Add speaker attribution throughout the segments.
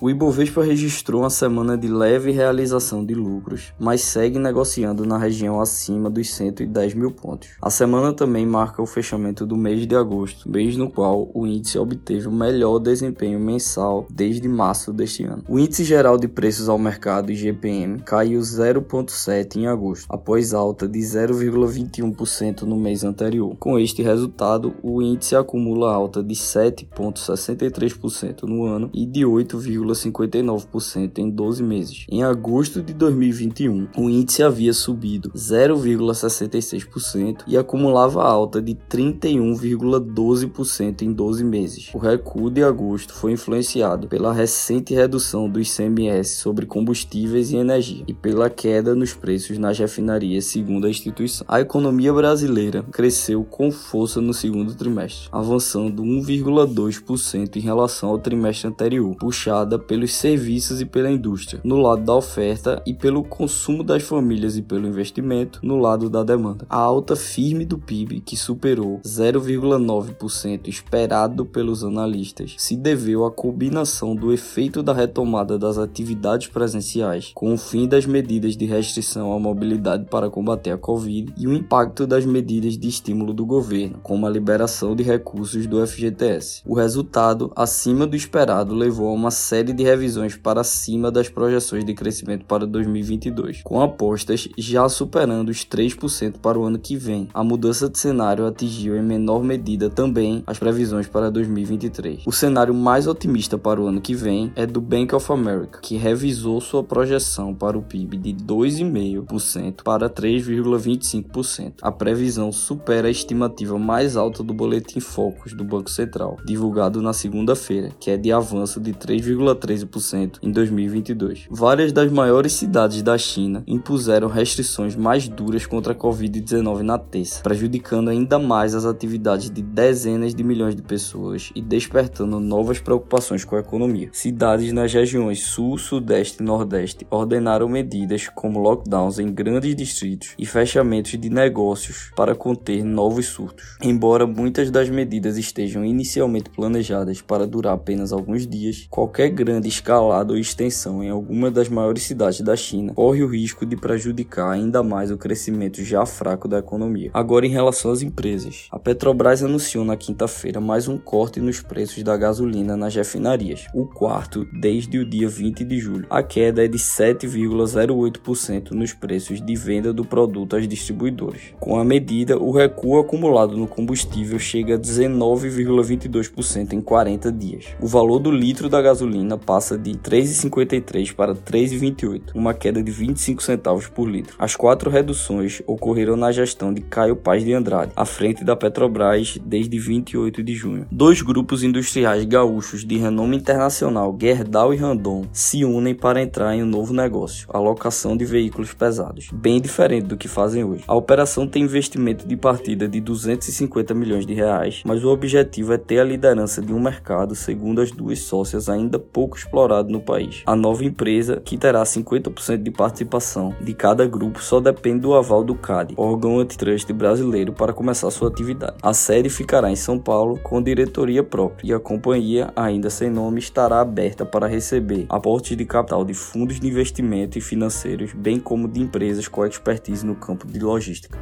Speaker 1: O Ibovespa registrou uma semana de leve realização de lucros, mas segue negociando na região acima dos 110 mil pontos. A semana também marca o fechamento do mês de agosto, mês no qual o índice obteve o melhor desempenho mensal desde março deste ano. O índice geral de preços ao mercado IGPM caiu 0,7 em agosto, após alta de 0,21% no mês anterior. Com este resultado, o índice acumula alta de 7,63% no ano e de 8, 0,59% em 12 meses. Em agosto de 2021, o índice havia subido 0,66% e acumulava alta de 31,12% em 12 meses. O recuo de agosto foi influenciado pela recente redução do ICMS sobre combustíveis e energia e pela queda nos preços nas refinarias, segundo a instituição. A economia brasileira cresceu com força no segundo trimestre, avançando 1,2% em relação ao trimestre anterior, puxada pelos serviços e pela indústria, no lado da oferta e pelo consumo das famílias e pelo investimento, no lado da demanda. A alta firme do PIB, que superou 0,9% esperado pelos analistas, se deveu à combinação do efeito da retomada das atividades presenciais com o fim das medidas de restrição à mobilidade para combater a Covid e o impacto das medidas de estímulo do governo, como a liberação de recursos do FGTS. O resultado, acima do esperado, levou a uma série de revisões para cima das projeções de crescimento para 2022, com apostas já superando os 3% para o ano que vem. A mudança de cenário atingiu em menor medida também as previsões para 2023. O cenário mais otimista para o ano que vem é do Bank of America, que revisou sua projeção para o PIB de 2,5% para 3,25%. A previsão supera a estimativa mais alta do boletim Focus do Banco Central, divulgado na segunda-feira, que é de avanço de 3,3 13% em 2022. Várias das maiores cidades da China impuseram restrições mais duras contra a Covid-19 na terça, prejudicando ainda mais as atividades de dezenas de milhões de pessoas e despertando novas preocupações com a economia. Cidades nas regiões Sul, Sudeste e Nordeste ordenaram medidas como lockdowns em grandes distritos e fechamentos de negócios para conter novos surtos. Embora muitas das medidas estejam inicialmente planejadas para durar apenas alguns dias, qualquer grande grande escalada ou extensão em alguma das maiores cidades da China corre o risco de prejudicar ainda mais o crescimento já fraco da economia. Agora, em relação às empresas, a Petrobras anunciou na quinta-feira mais um corte nos preços da gasolina nas refinarias, o quarto desde o dia 20 de julho. A queda é de 7,08% nos preços de venda do produto às distribuidoras. Com a medida, o recuo acumulado no combustível chega a 19,22% em 40 dias. O valor do litro da gasolina passa de 3,53 para 3,28, uma queda de 25 centavos por litro. As quatro reduções ocorreram na gestão de Caio Paz de Andrade, à frente da Petrobras desde 28 de junho. Dois grupos industriais gaúchos de renome internacional, Gerdau e Randon, se unem para entrar em um novo negócio, a locação de veículos pesados, bem diferente do que fazem hoje. A operação tem investimento de partida de 250 milhões de reais, mas o objetivo é ter a liderança de um mercado, segundo as duas sócias ainda pouco explorado no país. A nova empresa, que terá 50% de participação de cada grupo, só depende do aval do CAD, órgão antitrust brasileiro, para começar sua atividade. A sede ficará em São Paulo com diretoria própria e a companhia, ainda sem nome, estará aberta para receber aportes de capital de fundos de investimento e financeiros, bem como de empresas com expertise no campo de logística.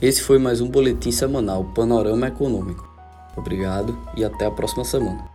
Speaker 1: Esse foi mais um boletim semanal Panorama Econômico. Obrigado e até a próxima semana.